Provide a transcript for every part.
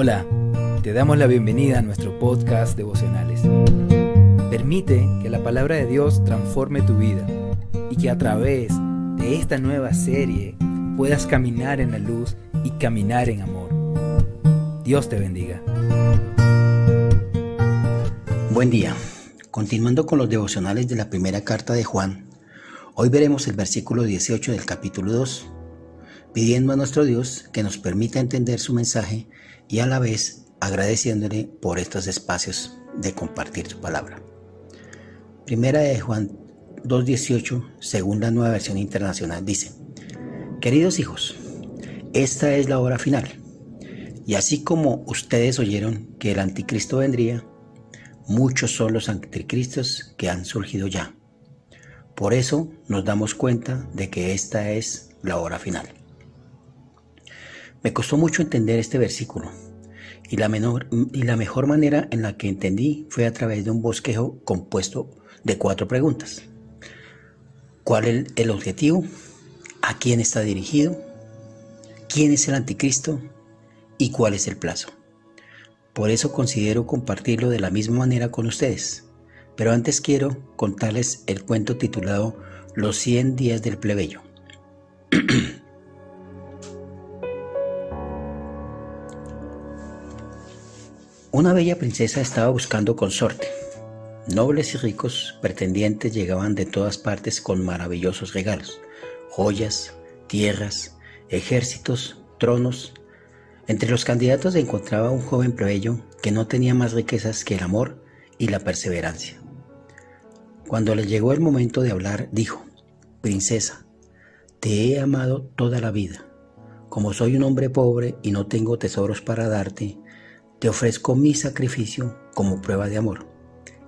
Hola, te damos la bienvenida a nuestro podcast devocionales. Permite que la palabra de Dios transforme tu vida y que a través de esta nueva serie puedas caminar en la luz y caminar en amor. Dios te bendiga. Buen día. Continuando con los devocionales de la primera carta de Juan, hoy veremos el versículo 18 del capítulo 2, pidiendo a nuestro Dios que nos permita entender su mensaje y a la vez agradeciéndole por estos espacios de compartir su palabra. Primera de Juan 2.18, segunda nueva versión internacional, dice, Queridos hijos, esta es la hora final. Y así como ustedes oyeron que el anticristo vendría, muchos son los anticristos que han surgido ya. Por eso nos damos cuenta de que esta es la hora final. Me costó mucho entender este versículo y la, menor, y la mejor manera en la que entendí fue a través de un bosquejo compuesto de cuatro preguntas. ¿Cuál es el objetivo? ¿A quién está dirigido? ¿Quién es el anticristo? ¿Y cuál es el plazo? Por eso considero compartirlo de la misma manera con ustedes. Pero antes quiero contarles el cuento titulado Los 100 días del plebeyo. Una bella princesa estaba buscando consorte. Nobles y ricos pretendientes llegaban de todas partes con maravillosos regalos, joyas, tierras, ejércitos, tronos. Entre los candidatos se encontraba un joven plebeyo que no tenía más riquezas que el amor y la perseverancia. Cuando le llegó el momento de hablar, dijo, Princesa, te he amado toda la vida. Como soy un hombre pobre y no tengo tesoros para darte, te ofrezco mi sacrificio como prueba de amor.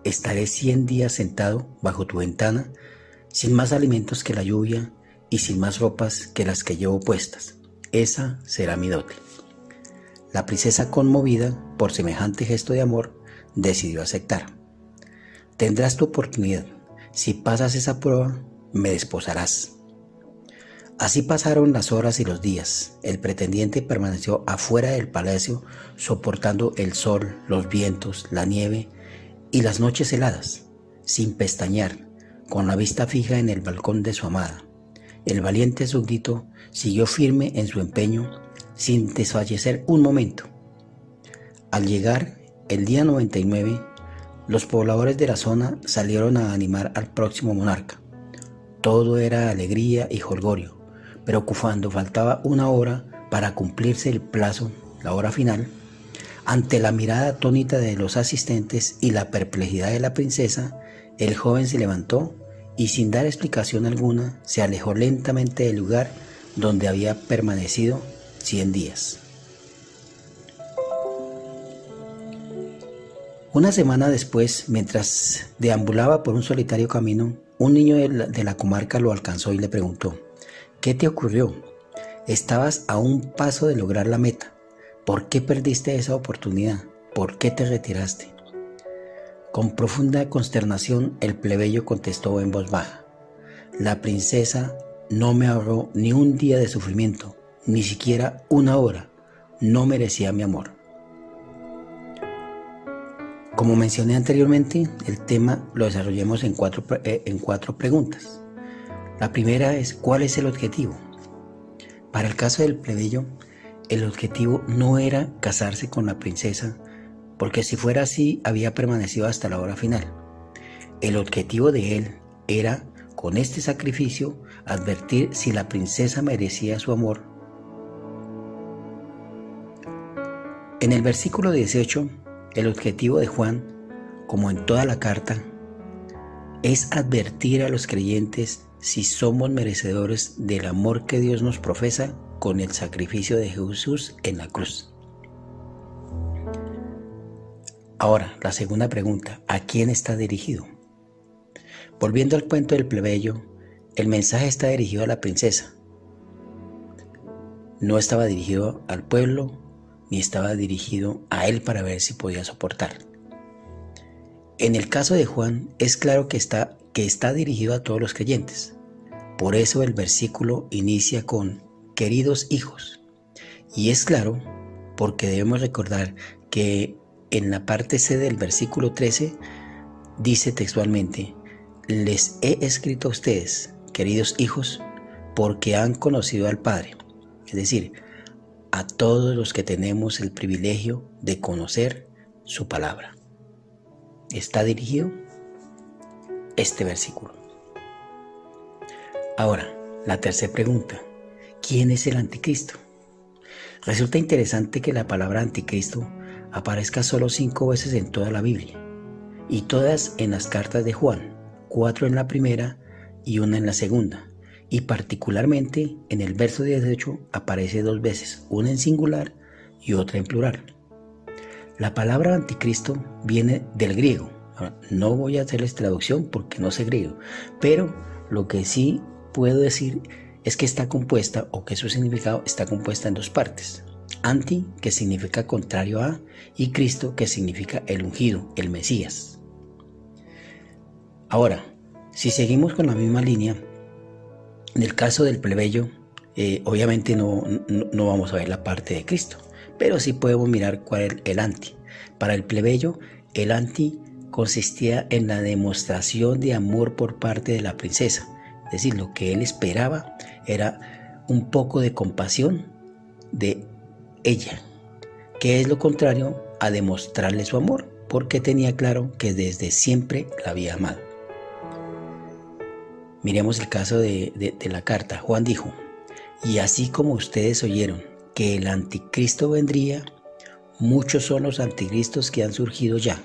Estaré cien días sentado bajo tu ventana, sin más alimentos que la lluvia y sin más ropas que las que llevo puestas. Esa será mi dote. La princesa, conmovida por semejante gesto de amor, decidió aceptar. Tendrás tu oportunidad. Si pasas esa prueba, me desposarás. Así pasaron las horas y los días. El pretendiente permaneció afuera del palacio soportando el sol, los vientos, la nieve y las noches heladas, sin pestañear, con la vista fija en el balcón de su amada. El valiente súbdito siguió firme en su empeño, sin desfallecer un momento. Al llegar el día 99, los pobladores de la zona salieron a animar al próximo monarca. Todo era alegría y jolgorio pero cuando faltaba una hora para cumplirse el plazo, la hora final, ante la mirada atónita de los asistentes y la perplejidad de la princesa, el joven se levantó y sin dar explicación alguna se alejó lentamente del lugar donde había permanecido cien días. Una semana después, mientras deambulaba por un solitario camino, un niño de la, comarca lo alcanzó y le preguntó, ¿Qué te ocurrió? Estabas a un paso de lograr la meta. ¿Por qué perdiste esa oportunidad? ¿Por qué te retiraste? Con profunda consternación el plebeyo contestó en voz baja. La princesa no me ahorró ni un día de sufrimiento, ni siquiera una hora. No merecía mi amor. Como mencioné anteriormente, el tema lo desarrollemos en cuatro, eh, en cuatro preguntas. La primera es, ¿cuál es el objetivo? Para el caso del plebeyo, el objetivo no era casarse con la princesa, porque si fuera así había permanecido hasta la hora final. El objetivo de él era, con este sacrificio, advertir si la princesa merecía su amor. En el versículo 18, el objetivo de Juan, como en toda la carta, es advertir a los creyentes si somos merecedores del amor que Dios nos profesa con el sacrificio de Jesús en la cruz. Ahora, la segunda pregunta, ¿a quién está dirigido? Volviendo al cuento del plebeyo, el mensaje está dirigido a la princesa. No estaba dirigido al pueblo, ni estaba dirigido a él para ver si podía soportar. En el caso de Juan, es claro que está que está dirigido a todos los creyentes. Por eso el versículo inicia con queridos hijos. Y es claro, porque debemos recordar que en la parte C del versículo 13 dice textualmente, les he escrito a ustedes, queridos hijos, porque han conocido al Padre. Es decir, a todos los que tenemos el privilegio de conocer su palabra. Está dirigido este versículo. Ahora, la tercera pregunta. ¿Quién es el anticristo? Resulta interesante que la palabra anticristo aparezca solo cinco veces en toda la Biblia, y todas en las cartas de Juan, cuatro en la primera y una en la segunda, y particularmente en el verso 18 aparece dos veces, una en singular y otra en plural. La palabra anticristo viene del griego. No voy a hacerles traducción porque no sé griego, pero lo que sí puedo decir es que está compuesta o que su significado está compuesta en dos partes. Anti, que significa contrario a, y Cristo, que significa el ungido, el Mesías. Ahora, si seguimos con la misma línea, en el caso del plebeyo, eh, obviamente no, no, vamos a ver la parte de Cristo, pero sí podemos mirar cuál es el anti. Para el plebeyo, el anti consistía en la demostración de amor por parte de la princesa. Es decir, lo que él esperaba era un poco de compasión de ella, que es lo contrario a demostrarle su amor, porque tenía claro que desde siempre la había amado. Miremos el caso de, la carta. Juan dijo, y así como ustedes oyeron que el anticristo vendría, muchos son los anticristos que han surgido ya.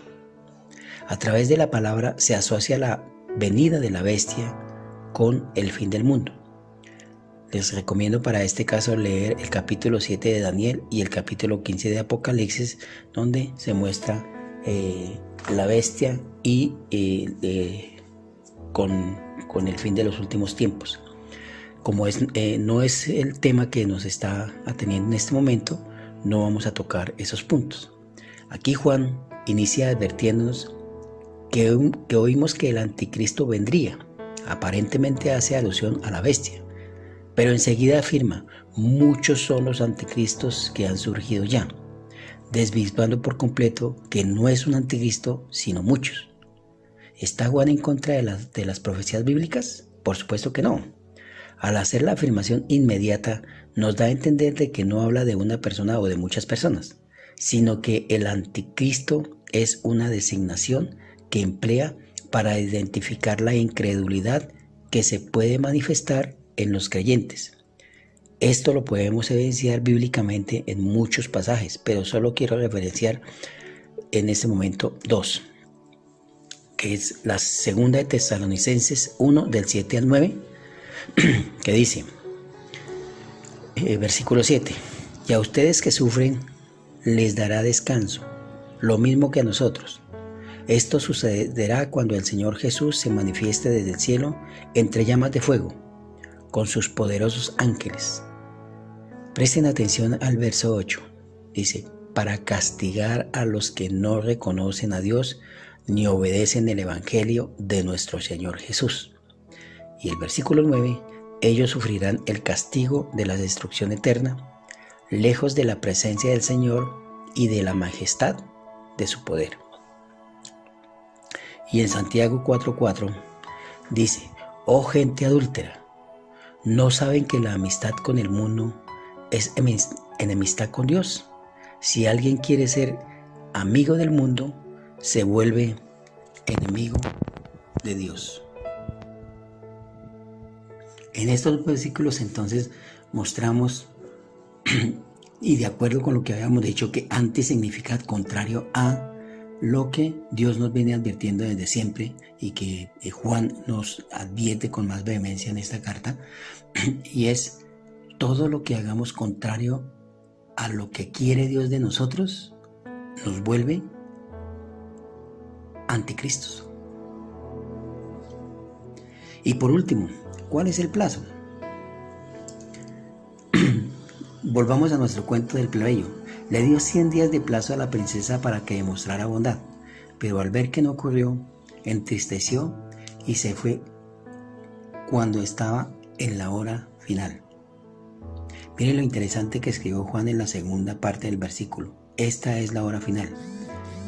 A través de la palabra se asocia la venida de la bestia con el fin del mundo. Les recomiendo para este caso leer el capítulo 7 de Daniel y el capítulo 15 de Apocalipsis, donde se muestra eh, la bestia y eh, eh, con, el fin de los últimos tiempos. Como es, no es el tema que nos está atendiendo en este momento, no vamos a tocar esos puntos. Aquí Juan inicia advirtiéndonos que, oímos que el anticristo vendría. Aparentemente hace alusión a la bestia pero enseguida afirma, muchos son los anticristos que han surgido ya, desvirtuando por completo que no es un anticristo, sino muchos. ¿Está Juan en contra de las, de las profecías bíblicas? Por supuesto que no. Al hacer la afirmación inmediata, nos da a entender de que no habla de una persona o de muchas personas, sino que el anticristo es una designación que emplea para identificar la incredulidad que se puede manifestar en los creyentes. Esto lo podemos evidenciar bíblicamente en muchos pasajes, pero solo quiero referenciar en este momento dos, que es la segunda de Tesalonicenses 1 del 7 al 9, que dice, eh, versículo 7, y a ustedes que sufren les dará descanso, lo mismo que a nosotros. Esto sucederá cuando el Señor Jesús se manifieste desde el cielo entre llamas de fuego con sus poderosos ángeles. Presten atención al verso 8. Dice, para castigar a los que no reconocen a Dios ni obedecen el Evangelio de nuestro Señor Jesús. Y el versículo 9, ellos sufrirán el castigo de la destrucción eterna, lejos de la presencia del Señor y de la majestad de su poder. Y en Santiago 4:4 dice, oh gente adúltera, no saben que la amistad con el mundo es enemistad con Dios. Si alguien quiere ser amigo del mundo, se vuelve enemigo de Dios. En estos versículos entonces mostramos, y de acuerdo con lo que habíamos dicho, que antes significa contrario a lo que Dios nos viene advirtiendo desde siempre y que eh, Juan nos advierte con más vehemencia en esta carta, y es todo lo que hagamos contrario a lo que quiere Dios de nosotros, nos vuelve anticristos. Y por último, ¿cuál es el plazo? Volvamos a nuestro cuento del plebeyo. Le dio 100 días de plazo a la princesa para que demostrara bondad, pero al ver que no ocurrió, entristeció y se fue cuando estaba en la hora final. Mire lo interesante que escribió Juan en la segunda parte del versículo. Esta es la hora final.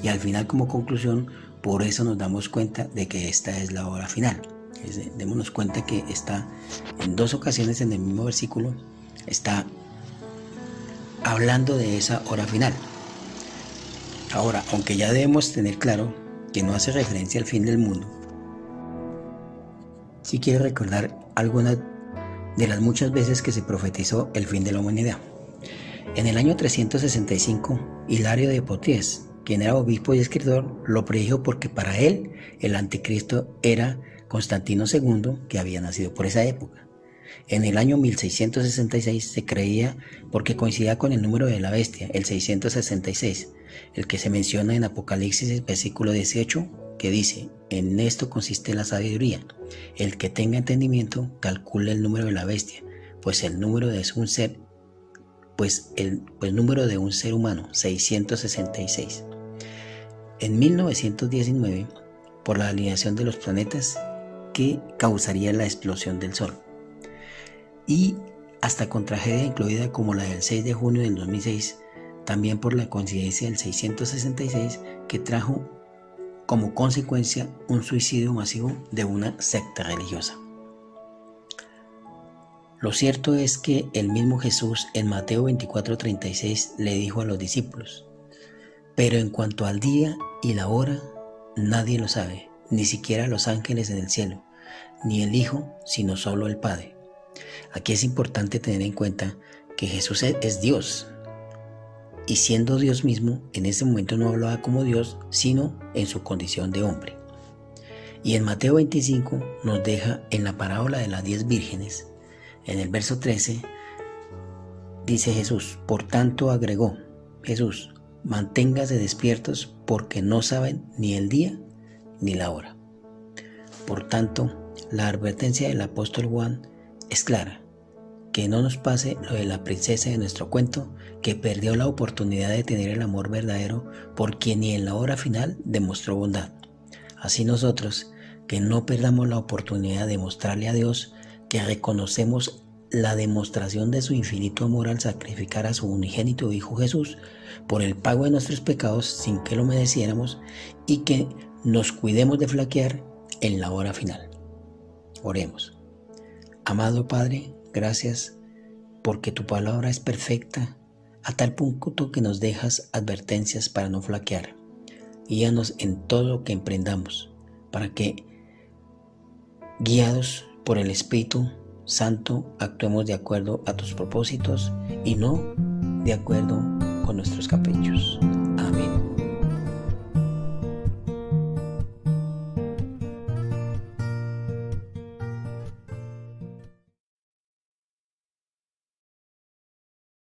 Y al final como conclusión, por eso nos damos cuenta de que esta es la hora final. démonos cuenta que está en dos ocasiones en el mismo versículo, está hablando de esa hora final. Ahora, aunque ya debemos tener claro que no hace referencia al fin del mundo, sí quiero recordar algunas de las muchas veces que se profetizó el fin de la humanidad. En el año 365, Hilario de Poitiers, quien era obispo y escritor, lo predijo porque para él el anticristo era Constantino II, que había nacido por esa época. En el año 1666 se creía porque coincidía con el número de la bestia, el 666, el que se menciona en Apocalipsis versículo 18, que dice, en esto consiste la sabiduría. El que tenga entendimiento calcula el número de la bestia, pues el número de un ser, pues el, pues el número de un ser humano, 666. En 1919, por la alineación de los planetas que causaría la explosión del Sol. Y hasta con tragedia incluida como la del 6 de junio del 2006, también por la coincidencia del 666 que trajo como consecuencia un suicidio masivo de una secta religiosa. Lo cierto es que el mismo Jesús en Mateo 24:36 le dijo a los discípulos, pero en cuanto al día y la hora, nadie lo sabe, ni siquiera los ángeles en el cielo, ni el Hijo, sino solo el Padre. Aquí es importante tener en cuenta que Jesús es Dios. Y siendo Dios mismo, en ese momento no hablaba como Dios, sino en su condición de hombre. Y en Mateo 25 nos deja en la parábola de las diez vírgenes, en el verso 13, dice Jesús, por tanto agregó Jesús, manténgase despiertos porque no saben ni el día ni la hora. Por tanto, la advertencia del apóstol Juan es clara, que no nos pase lo de la princesa de nuestro cuento, que perdió la oportunidad de tener el amor verdadero por quien ni en la hora final demostró bondad. Así nosotros, que no perdamos la oportunidad de mostrarle a Dios que reconocemos la demostración de su infinito amor al sacrificar a su unigénito Hijo Jesús por el pago de nuestros pecados sin que lo mereciéramos y que nos cuidemos de flaquear en la hora final. Oremos. Amado Padre, gracias porque tu palabra es perfecta a tal punto que nos dejas advertencias para no flaquear. Guíanos en todo lo que emprendamos para que, guiados por el Espíritu Santo, actuemos de acuerdo a tus propósitos y no de acuerdo con nuestros caprichos.